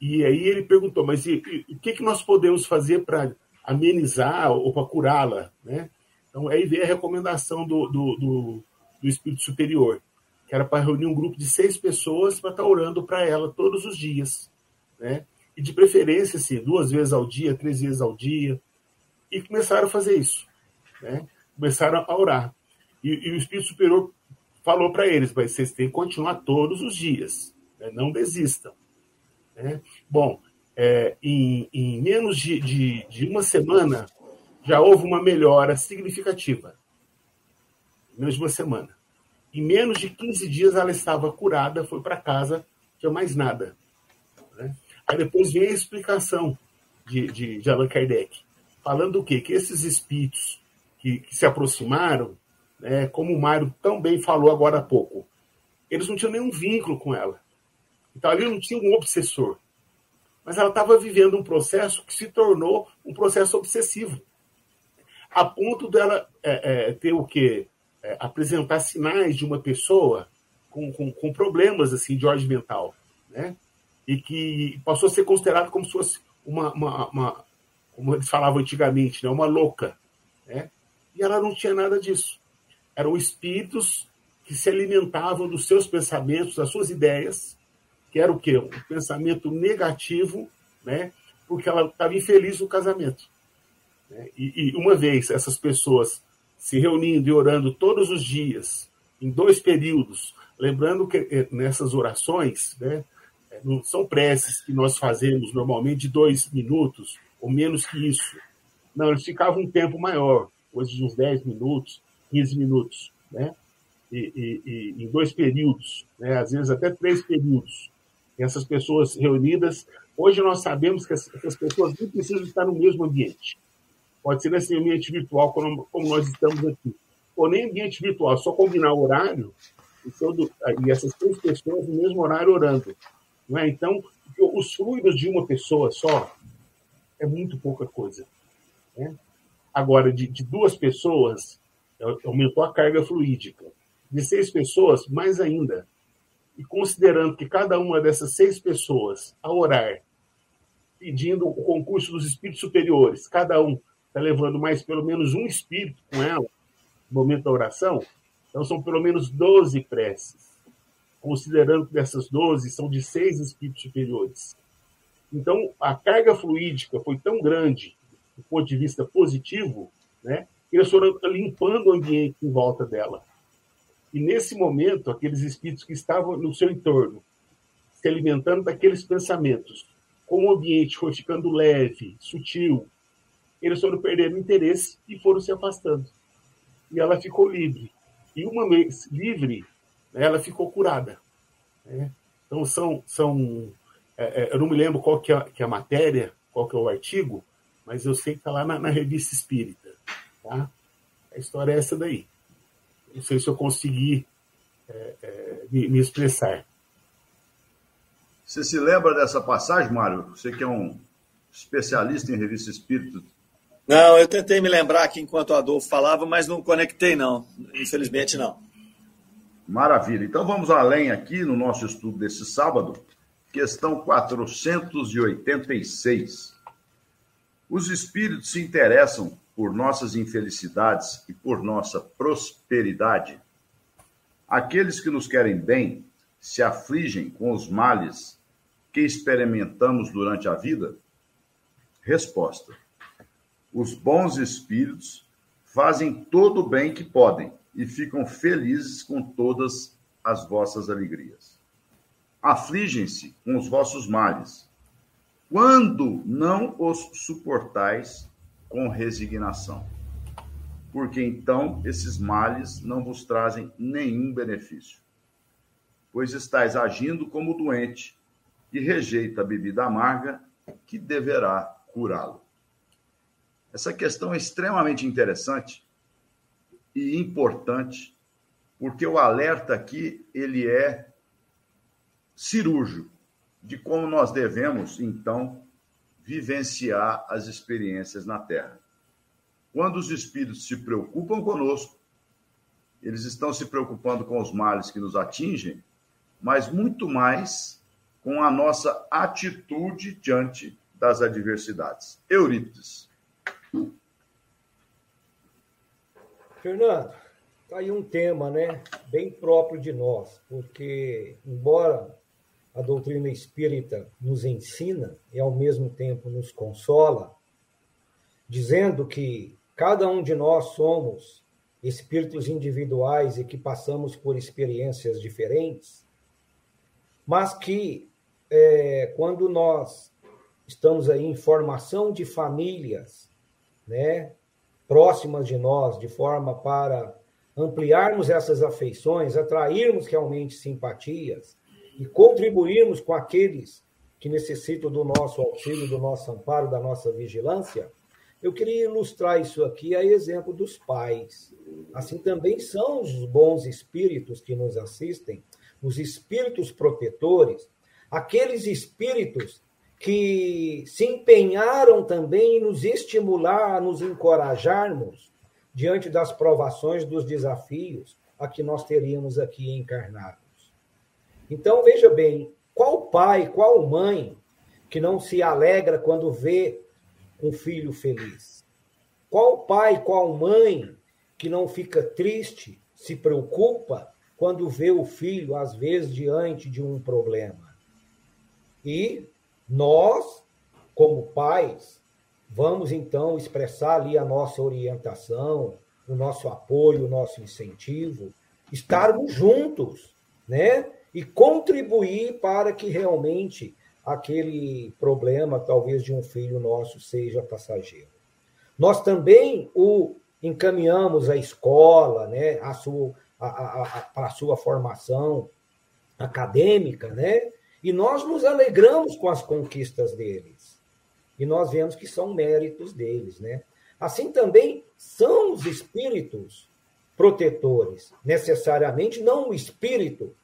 E aí ele perguntou, mas o que, que nós podemos fazer para amenizar ou para curá-la? Né? Então, aí veio a recomendação do, do, do, do espírito superior que era para reunir um grupo de seis pessoas para estar tá orando para ela todos os dias, né? E de preferência, assim, duas vezes ao dia, três vezes ao dia. E começaram a fazer isso, né? Começaram a orar. E, e o Espírito Superior falou para eles, mas vocês têm que continuar todos os dias, né? não desistam. Né? Bom, é, em, em, menos de, de, de uma semana, já houve uma melhora significativa. Menos de uma semana. Em menos de 15 dias ela estava curada, foi para casa, tinha mais nada. Né? Aí depois vem a explicação de, de, de Allan Kardec, falando o quê? Que esses espíritos que, que se aproximaram, né, como o Mário tão bem falou agora há pouco, eles não tinham nenhum vínculo com ela. Então ali não tinha um obsessor. Mas ela estava vivendo um processo que se tornou um processo obsessivo. A ponto dela é, é, ter o quê? É, apresentar sinais de uma pessoa com, com, com, problemas assim, de ordem mental. Né? E que passou a ser considerado como se fosse uma, uma, uma como eles falavam antigamente, né? uma louca. Né? E ela não tinha nada disso. Eram espíritos que se alimentavam dos seus pensamentos, das suas ideias, que era o quê? Um pensamento negativo, né? porque ela estava infeliz no casamento. Né? E, e, uma vez essas pessoas se reunindo e orando todos os dias, em dois períodos, lembrando que eh, nessas orações, né, eh, não são preces que nós fazemos normalmente de dois minutos, ou menos que isso. Não, eles ficavam um tempo maior, coisa de uns 10 minutos, 15 minutos. Né? e, e, e, em dois períodos, né? às vezes até três períodos. Essas pessoas reunidas, hoje nós sabemos que essas pessoas não precisam estar no mesmo ambiente. Pode ser nesse ambiente virtual, como, como nós estamos aqui. Ou nem ambiente virtual, só combinar o horário e, todo, e essas três pessoas no mesmo horário orando. Não é? Então, os fluidos de uma pessoa só é muito pouca coisa. Né? Agora, de, de duas pessoas, aumentou a carga fluídica de seis pessoas, mais ainda. E considerando que cada uma dessas seis pessoas, ao orar, pedindo o concurso dos espíritos superiores, cada um está levando mais pelo menos um espírito com ela no momento da oração, então são pelo menos 12 preces. Considerando que dessas 12 são de seis espíritos superiores. Então, a carga fluídica foi tão grande, do ponto de vista positivo, né, que eles foram limpando o ambiente em volta dela. E nesse momento, aqueles espíritos que estavam no seu entorno, se alimentando daqueles pensamentos, como o ambiente foi ficando leve, sutil, eles foram perdendo interesse e foram se afastando. E ela ficou livre. E uma vez livre, ela ficou curada. Né? Então, são. são é, é, eu não me lembro qual que é, que é, a matéria, qual que é o artigo, mas eu sei que está lá na, na revista espírita. Tá? A história é essa daí. Não sei se eu consegui é, é, me, me, expressar. Você se lembra dessa passagem, Mário? Você que é um especialista em revista espírito. Não, eu tentei me lembrar aqui enquanto o Adolfo falava, mas não conectei, não. Infelizmente, não. Maravilha. Então vamos além aqui no nosso estudo desse sábado. Questão 486. Os espíritos se interessam por nossas infelicidades e por nossa prosperidade? Aqueles que nos querem bem se afligem com os males que experimentamos durante a vida? Resposta: Os bons espíritos fazem todo o bem que podem e ficam felizes com todas as vossas alegrias. Afligem-se com os vossos males, quando não os suportais com resignação, porque então esses males não vos trazem nenhum benefício, pois estáis agindo como doente que rejeita a bebida amarga que deverá curá-lo. Essa questão é extremamente interessante e importante, porque o alerta aqui ele é cirúrgico de como nós devemos então vivenciar as experiências na Terra. Quando os espíritos se preocupam conosco, eles estão se preocupando com os males que nos atingem, mas muito mais com a nossa atitude diante das adversidades. Eurípides. Fernando, tá aí um tema, né, bem próprio de nós, porque embora a doutrina espírita nos ensina e, ao mesmo tempo, nos consola, dizendo que cada um de nós somos espíritos individuais e que passamos por experiências diferentes, mas que é, quando nós estamos aí em formação de famílias, né, próximas de nós, de forma para ampliarmos essas afeições, atrairmos realmente simpatias, e contribuirmos com aqueles que necessitam do nosso auxílio, do nosso amparo, da nossa vigilância, eu queria ilustrar isso aqui a exemplo dos pais. Assim também são os bons espíritos que nos assistem, os espíritos protetores, aqueles espíritos que se empenharam também em nos estimular, a nos encorajarmos diante das provações, dos desafios a que nós teríamos aqui encarnados. Então, veja bem, qual pai, qual mãe que não se alegra quando vê um filho feliz? Qual pai, qual mãe que não fica triste, se preocupa quando vê o filho, às vezes, diante de um problema? E nós, como pais, vamos então expressar ali a nossa orientação, o nosso apoio, o nosso incentivo, estarmos juntos, né? E contribuir para que realmente aquele problema, talvez de um filho nosso, seja passageiro. Nós também o encaminhamos à escola, né, a sua, para a sua formação acadêmica, né? E nós nos alegramos com as conquistas deles. E nós vemos que são méritos deles, né? Assim também são os espíritos protetores, necessariamente não o espírito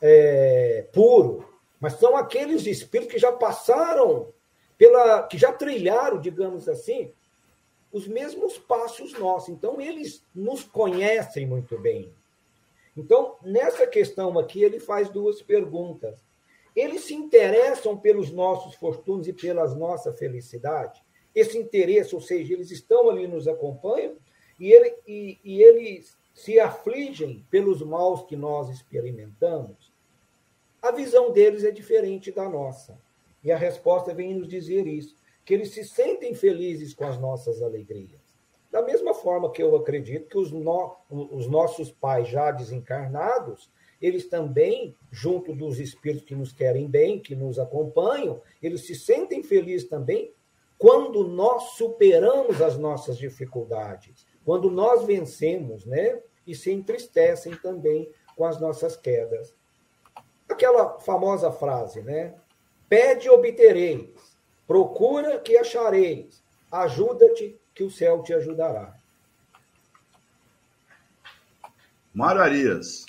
é, puro, mas são aqueles espíritos que já passaram pela, que já trilharam, digamos assim, os mesmos passos nossos. Então eles nos conhecem muito bem. Então nessa questão aqui ele faz duas perguntas. Eles se interessam pelos nossos fortunos e pelas nossa felicidade. Esse interesse, ou seja, eles estão ali nos acompanham e, ele, e, e eles se afligem pelos maus que nós experimentamos a visão deles é diferente da nossa. E a resposta vem nos dizer isso, que eles se sentem felizes com as nossas alegrias. Da mesma forma que eu acredito que os, no, os nossos pais já desencarnados, eles também, junto dos espíritos que nos querem bem, que nos acompanham, eles se sentem felizes também quando nós superamos as nossas dificuldades, quando nós vencemos, né? E se entristecem também com as nossas quedas. Aquela famosa frase, né? Pede obtereis, procura que achareis, ajuda-te que o céu te ajudará. Mário Arias,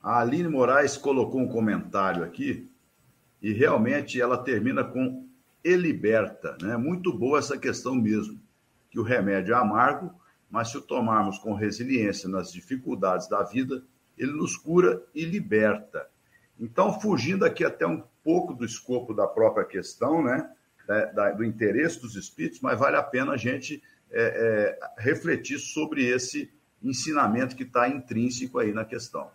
a Aline Moraes colocou um comentário aqui e realmente ela termina com e liberta, né? Muito boa essa questão mesmo, que o remédio é amargo, mas se o tomarmos com resiliência nas dificuldades da vida, ele nos cura e liberta. Então, fugindo aqui até um pouco do escopo da própria questão, né, da, da, do interesse dos espíritos, mas vale a pena a gente é, é, refletir sobre esse ensinamento que está intrínseco aí na questão.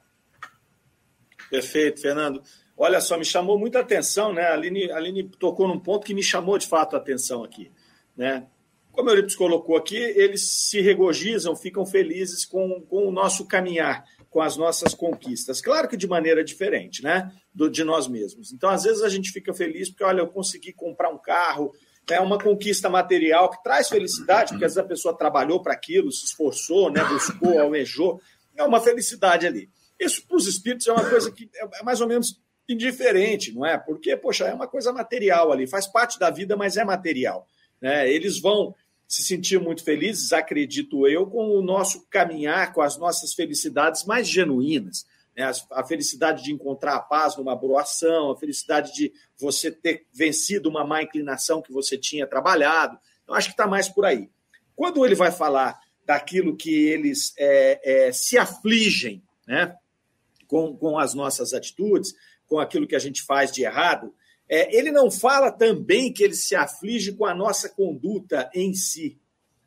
Perfeito, Fernando. Olha só, me chamou muita atenção, né? A Aline, a Aline tocou num ponto que me chamou de fato a atenção aqui, né? Como Euripides colocou aqui, eles se regozijam, ficam felizes com, com o nosso caminhar com as nossas conquistas. Claro que de maneira diferente, né? Do, de nós mesmos. Então, às vezes, a gente fica feliz porque, olha, eu consegui comprar um carro, é uma conquista material que traz felicidade, porque às vezes a pessoa trabalhou para aquilo, se esforçou, né? buscou, almejou. É uma felicidade ali. Isso para os espíritos é uma coisa que é mais ou menos indiferente, não é? Porque, poxa, é uma coisa material ali, faz parte da vida, mas é material. Né? Eles vão se sentir muito felizes, acredito eu, com o nosso caminhar, com as nossas felicidades mais genuínas. Né? A felicidade de encontrar a paz numa boa ação, a felicidade de você ter vencido uma má inclinação que você tinha trabalhado. Eu acho que está mais por aí. Quando ele vai falar daquilo que eles é, é, se afligem né? com, com as nossas atitudes, com aquilo que a gente faz de errado, é, ele não fala também que ele se aflige com a nossa conduta em si.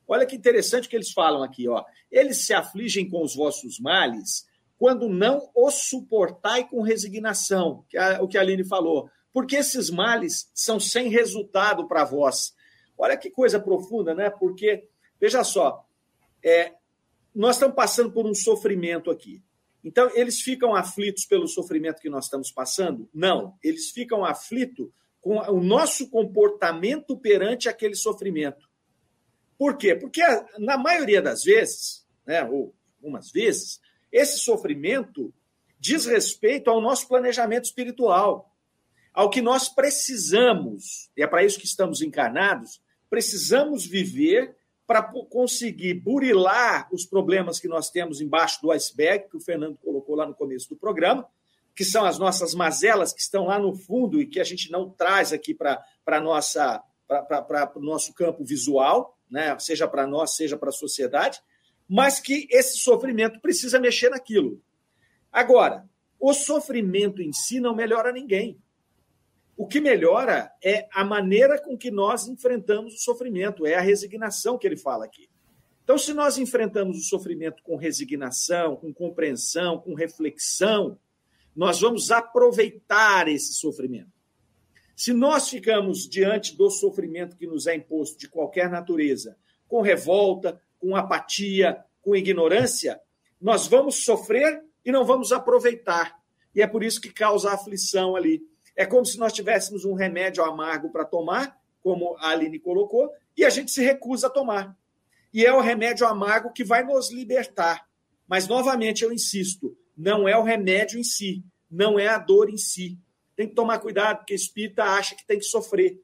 Olha que interessante que eles falam aqui, ó. Eles se afligem com os vossos males quando não os suportai com resignação, que é o que a Aline falou. Porque esses males são sem resultado para vós. Olha que coisa profunda, né? Porque, veja só, é, nós estamos passando por um sofrimento aqui. Então, eles ficam aflitos pelo sofrimento que nós estamos passando? Não, eles ficam aflitos com o nosso comportamento perante aquele sofrimento. Por quê? Porque, na maioria das vezes, né, ou algumas vezes, esse sofrimento diz respeito ao nosso planejamento espiritual. ao que nós precisamos, e é para isso que estamos encarnados, precisamos viver para conseguir burilar os problemas que nós temos embaixo do iceberg, que o Fernando colocou lá no começo do programa, que são as nossas mazelas que estão lá no fundo e que a gente não traz aqui para o nosso campo visual, né? seja para nós, seja para a sociedade, mas que esse sofrimento precisa mexer naquilo. Agora, o sofrimento em si não melhora ninguém. O que melhora é a maneira com que nós enfrentamos o sofrimento, é a resignação que ele fala aqui. Então, se nós enfrentamos o sofrimento com resignação, com compreensão, com reflexão, nós vamos aproveitar esse sofrimento. Se nós ficamos diante do sofrimento que nos é imposto de qualquer natureza, com revolta, com apatia, com ignorância, nós vamos sofrer e não vamos aproveitar. E é por isso que causa aflição ali. É como se nós tivéssemos um remédio amargo para tomar, como a Aline colocou, e a gente se recusa a tomar. E é o remédio amargo que vai nos libertar. Mas, novamente, eu insisto, não é o remédio em si, não é a dor em si, tem que tomar cuidado, porque espírita acha que tem que sofrer.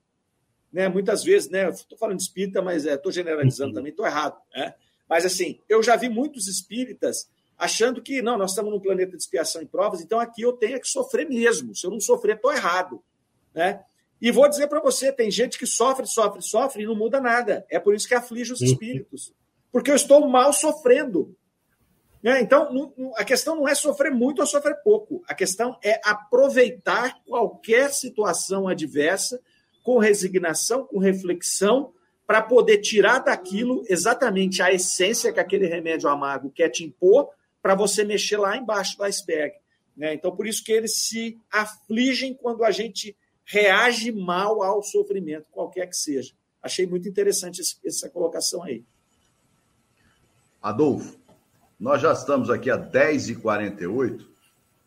Né? Muitas vezes, né? Estou falando de espírita, mas estou é, generalizando uhum. também, estou errado. Né? Mas assim, eu já vi muitos espíritas achando que não, nós estamos num planeta de expiação e provas, então aqui eu tenho que sofrer mesmo. Se eu não sofrer, estou errado. Né? E vou dizer para você: tem gente que sofre, sofre, sofre e não muda nada. É por isso que aflige os espíritos. Porque eu estou mal sofrendo. Né? Então, a questão não é sofrer muito ou sofrer pouco. A questão é aproveitar qualquer situação adversa com resignação, com reflexão, para poder tirar daquilo exatamente a essência que aquele remédio amargo quer te impor, para você mexer lá embaixo do iceberg. Né? Então, por isso que eles se afligem quando a gente reage mal ao sofrimento, qualquer que seja. Achei muito interessante essa colocação aí. Adolfo, nós já estamos aqui a 10h48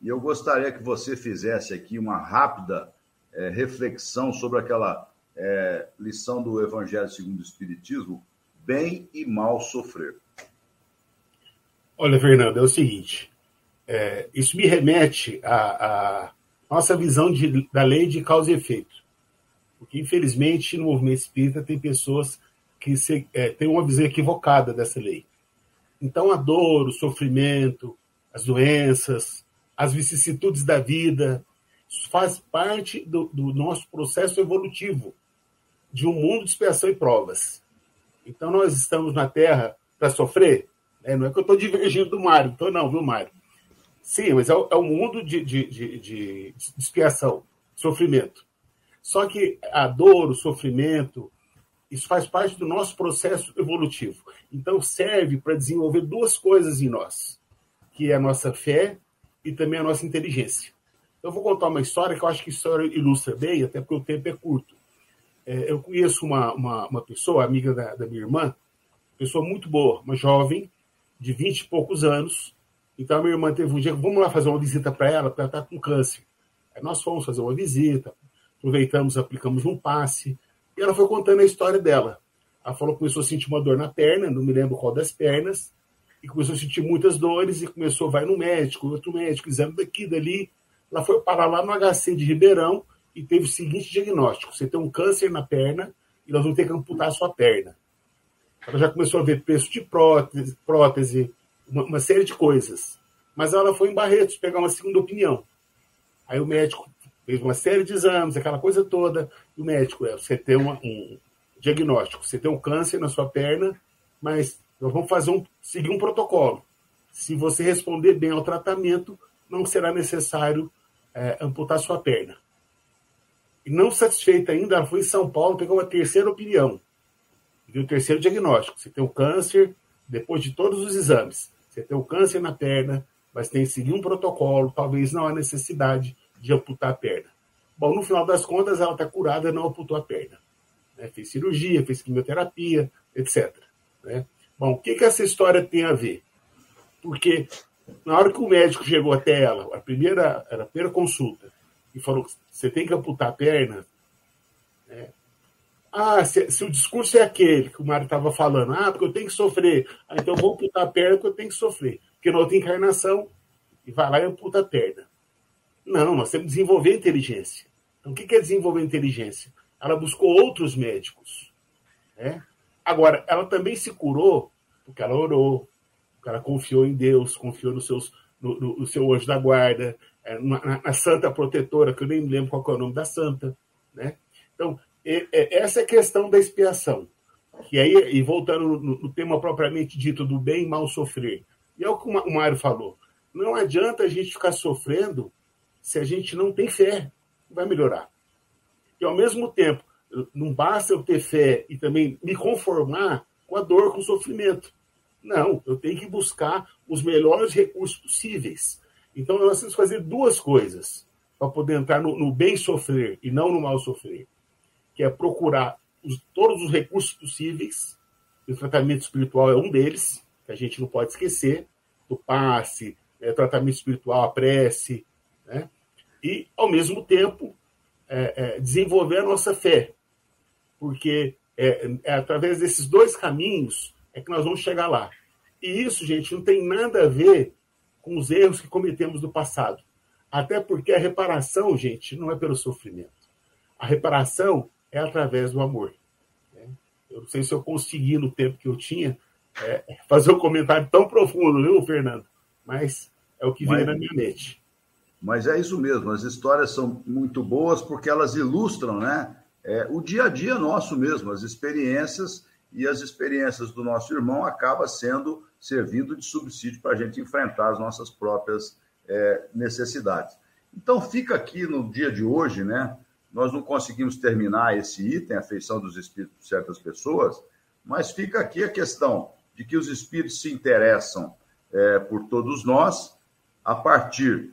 e eu gostaria que você fizesse aqui uma rápida é, reflexão sobre aquela é, lição do Evangelho segundo o Espiritismo, bem e mal sofrer. Olha, Fernando, é o seguinte, é, isso me remete à, nossa visão de, da lei de causa e efeito. Porque, infelizmente, no movimento espírita tem pessoas que se, é, têm uma visão equivocada dessa lei. Então, a dor, o sofrimento, as doenças, as vicissitudes da vida, isso faz parte do, do nosso processo evolutivo de um mundo de expiação e provas. Então, nós estamos na Terra para sofrer. Né? Não é que eu estou divergindo do Mário, então não, viu, Mário? Sim, mas é é o mundo de, de, de, de expiação, sofrimento. Só que a dor, o sofrimento, isso faz parte do nosso processo evolutivo. Então, serve para desenvolver duas coisas em nós, que é a nossa fé e também a nossa inteligência. Eu vou contar uma história que eu acho que a história ilustra bem, até porque o tempo é curto. É, eu conheço uma, uma, uma, pessoa, amiga da, da minha irmã, pessoa muito boa, uma jovem, de 20 e poucos anos. Então, a minha irmã teve um dia, vamos lá fazer uma visita para ela, porque ela está com câncer. Aí nós fomos fazer uma visita, aproveitamos, aplicamos um passe, e ela foi contando a história dela. Ela falou que começou a sentir uma dor na perna, não me lembro qual das pernas, e começou a sentir muitas dores e começou, vai no médico, outro médico, exame daqui, dali. Ela foi parar lá no HC de Ribeirão e teve o seguinte diagnóstico: você tem um câncer na perna e nós vamos ter que amputar a sua perna. Ela já começou a ver preço de prótese, prótese uma, uma série de coisas. Mas ela foi em Barretos pegar uma segunda opinião. Aí o médico fez uma série de exames, aquela coisa toda. E o médico, é, você tem uma, um diagnóstico, você tem um câncer na sua perna, mas nós vamos fazer um, seguir um protocolo. Se você responder bem ao tratamento, não será necessário é, amputar sua perna. E não satisfeita ainda, ela foi em São Paulo, pegou uma terceira opinião. E o terceiro diagnóstico. Você tem o câncer, depois de todos os exames. Você tem o câncer na perna, mas tem que seguir um protocolo, talvez não há necessidade de amputar a perna. Bom, no final das contas, ela está curada, não amputou a perna. Né? Fez cirurgia, fez quimioterapia, etc. Né? Bom, o que, que essa história tem a ver? Porque na hora que o médico chegou até ela, a primeira, a primeira consulta, e falou você tem que amputar a perna, né? Ah, se, se, o discurso é aquele que o Mário estava falando, ah, porque eu tenho que sofrer, ah, então vou amputar a perna porque eu tenho que sofrer. Porque na outra encarnação, e vai lá e amputa a perna. Não, nós temos que desenvolver inteligência. Então, o que é desenvolver inteligência? Ela buscou outros médicos. Né? Agora, ela também se curou porque ela orou, porque ela confiou em Deus, confiou nos seus, no, no, no seu anjo da guarda, é, na, na, santa protetora, que eu nem lembro qual é o nome da santa. Né? Então, essa é a questão da expiação. Que aí, e voltando no, no, tema propriamente dito do bem e mal sofrer, e é o que o Mário falou. Não adianta a gente ficar sofrendo se a gente não tem fé. Vai melhorar. E ao mesmo tempo, não basta eu ter fé e também me conformar com a dor, com o sofrimento. Não, eu tenho que buscar os melhores recursos possíveis. Então nós temos que fazer duas coisas para poder entrar no, no, bem sofrer e não no mal sofrer, que é procurar os, todos os recursos possíveis. E o tratamento espiritual é um deles, que a gente não pode esquecer, do passe, é, tratamento espiritual, a prece, né? e ao mesmo tempo é, é, desenvolver a nossa fé, porque é, é através desses dois caminhos é que nós vamos chegar lá. E isso, gente, não tem nada a ver com os erros que cometemos no passado. Até porque a reparação, gente, não é pelo sofrimento. A reparação é através do amor. Né? Eu não sei se eu consegui, no tempo que eu tinha, é, fazer um comentário tão profundo, viu, Fernando? Mas é o que vem na minha mente. Mas é isso mesmo, as histórias são muito boas porque elas ilustram né, é, o dia a dia nosso mesmo, as experiências e as experiências do nosso irmão acaba sendo servindo de subsídio para a gente enfrentar as nossas próprias é, necessidades. Então fica aqui no dia de hoje, né? Nós não conseguimos terminar esse item, a feição dos espíritos de certas pessoas, mas fica aqui a questão de que os espíritos se interessam é, por todos nós a partir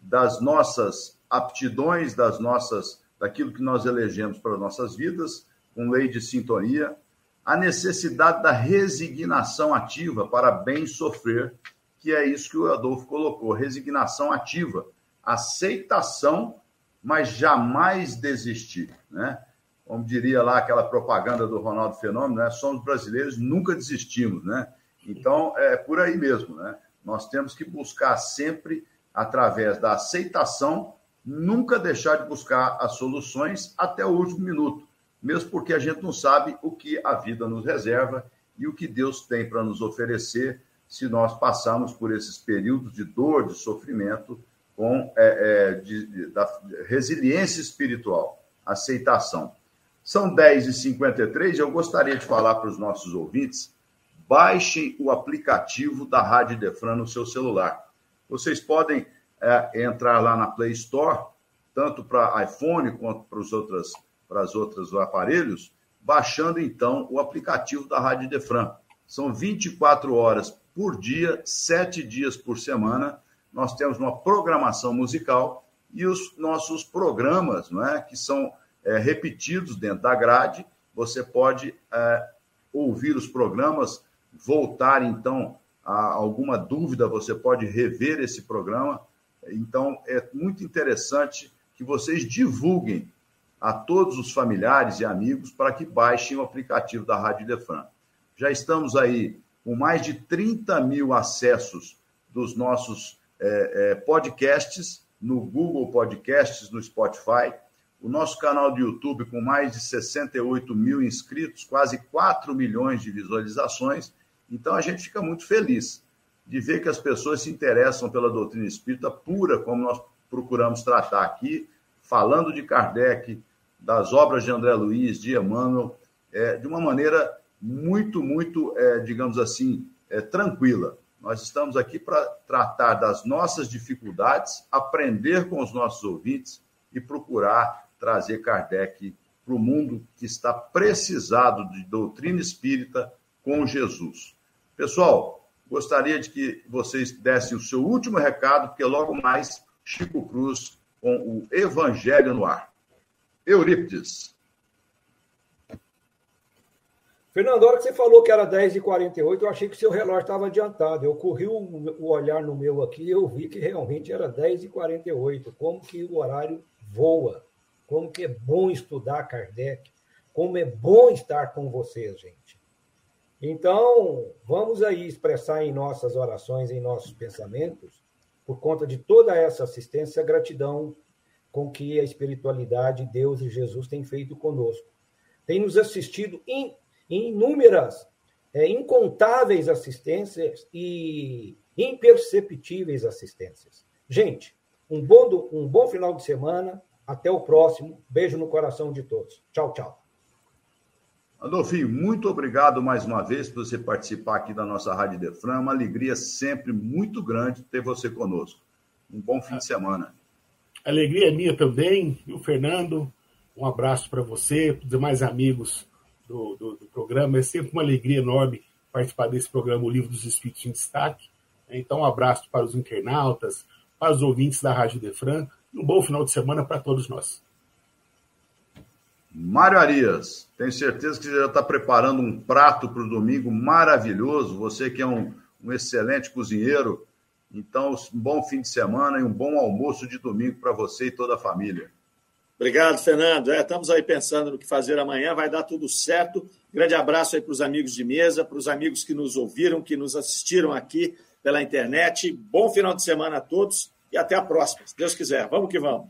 das nossas aptidões, das nossas, daquilo que nós elegemos para nossas vidas, com lei de sintonia, a necessidade da resignação ativa para bem sofrer, que é isso que o Adolfo colocou, resignação ativa, aceitação, mas jamais desistir, né? Como diria lá aquela propaganda do Ronaldo Fenômeno, né? Somos brasileiros, nunca desistimos, né? Então, é por aí mesmo, né? Nós temos que buscar sempre, através da aceitação, nunca deixar de buscar as soluções até o último minuto mesmo porque a gente não sabe o que a vida nos reserva e o que Deus tem para nos oferecer se nós passarmos por esses períodos de dor, de sofrimento, com é, é, de, de, da resiliência espiritual, aceitação. São 10h53 e eu gostaria de falar para os nossos ouvintes: baixem o aplicativo da Rádio Defran no seu celular. Vocês podem é, entrar lá na Play Store, tanto para iPhone quanto para as outras para os outros aparelhos, baixando então o aplicativo da Rádio Defran. São 24 horas por dia, sete dias por semana. Nós temos uma programação musical e os nossos programas, não é, que são é, repetidos dentro da grade. Você pode é, ouvir os programas, voltar então a alguma dúvida, você pode rever esse programa. Então é muito interessante que vocês divulguem a todos os familiares e amigos para que baixem o aplicativo da Rádio Defran. Já estamos aí com mais de 30 mil acessos dos nossos é, é, podcasts no Google Podcasts, no Spotify. O nosso canal do YouTube com mais de 68 mil inscritos, quase 4 milhões de visualizações. Então a gente fica muito feliz de ver que as pessoas se interessam pela doutrina espírita pura, como nós procuramos tratar aqui, falando de Kardec, das obras de André Luiz, de Emmanuel, é, de uma maneira muito, muito, é, digamos assim, é, tranquila. Nós estamos aqui para tratar das nossas dificuldades, aprender com os nossos ouvintes e procurar trazer Kardec para o mundo que está precisado de doutrina espírita com Jesus. Pessoal, gostaria de que vocês dessem o seu último recado, porque logo mais Chico Cruz com o Evangelho no ar. Eurípides. Fernando, a hora que você falou que era 10h48, eu achei que o seu relógio estava adiantado. Eu corri o, olhar no meu aqui e eu vi que realmente era 10h48. Como que o horário voa. Como que é bom estudar Kardec. Como é bom estar com vocês, gente. Então, vamos aí expressar em nossas orações, em nossos pensamentos, por conta de toda essa assistência, gratidão com que a espiritualidade, Deus e Jesus têm feito conosco. Tem nos assistido em inúmeras, é, incontáveis assistências e imperceptíveis assistências. Gente, um bom, um bom final de semana. Até o próximo. Beijo no coração de todos. Tchau, tchau. Adolfinho, muito obrigado mais uma vez por você participar aqui da nossa Rádio Defran. Uma alegria sempre muito grande ter você conosco. Um bom fim de semana. Alegria minha também, e o Fernando. Um abraço para você, para os demais amigos do, do, do, programa. É sempre uma alegria enorme participar desse programa, O Livro dos Espíritos em Destaque. Então, um abraço para os internautas, para os ouvintes da Rádio Defran. E um bom final de semana para todos nós. Mário Arias, tenho certeza que você já está preparando um prato para o domingo maravilhoso. Você que é um, um, excelente cozinheiro. Então, um bom fim de semana e um bom almoço de domingo para você e toda a família. Obrigado, Fernando. É, estamos aí pensando no que fazer amanhã, vai dar tudo certo. Grande abraço aí para os amigos de mesa, para os amigos que nos ouviram, que nos assistiram aqui pela internet. Bom final de semana a todos e até a próxima, se Deus quiser. Vamos que vamos.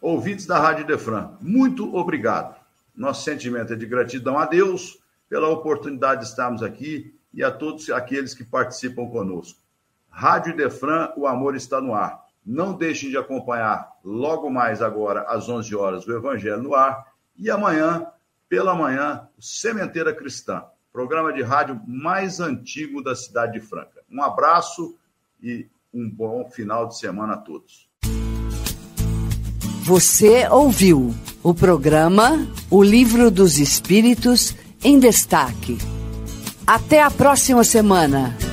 Ouvintes da Rádio Defran, muito obrigado. Nosso sentimento é de gratidão a Deus pela oportunidade de estarmos aqui e a todos aqueles que participam conosco. Rádio Defran, o amor está no ar. Não deixem de acompanhar logo mais agora às 11 horas o Evangelho no ar e amanhã, pela manhã, o Sementeira Cristã, programa de rádio mais antigo da cidade de Franca. Um abraço e um bom final de semana a todos. Você ouviu o programa O Livro dos Espíritos em Destaque. Até a próxima semana.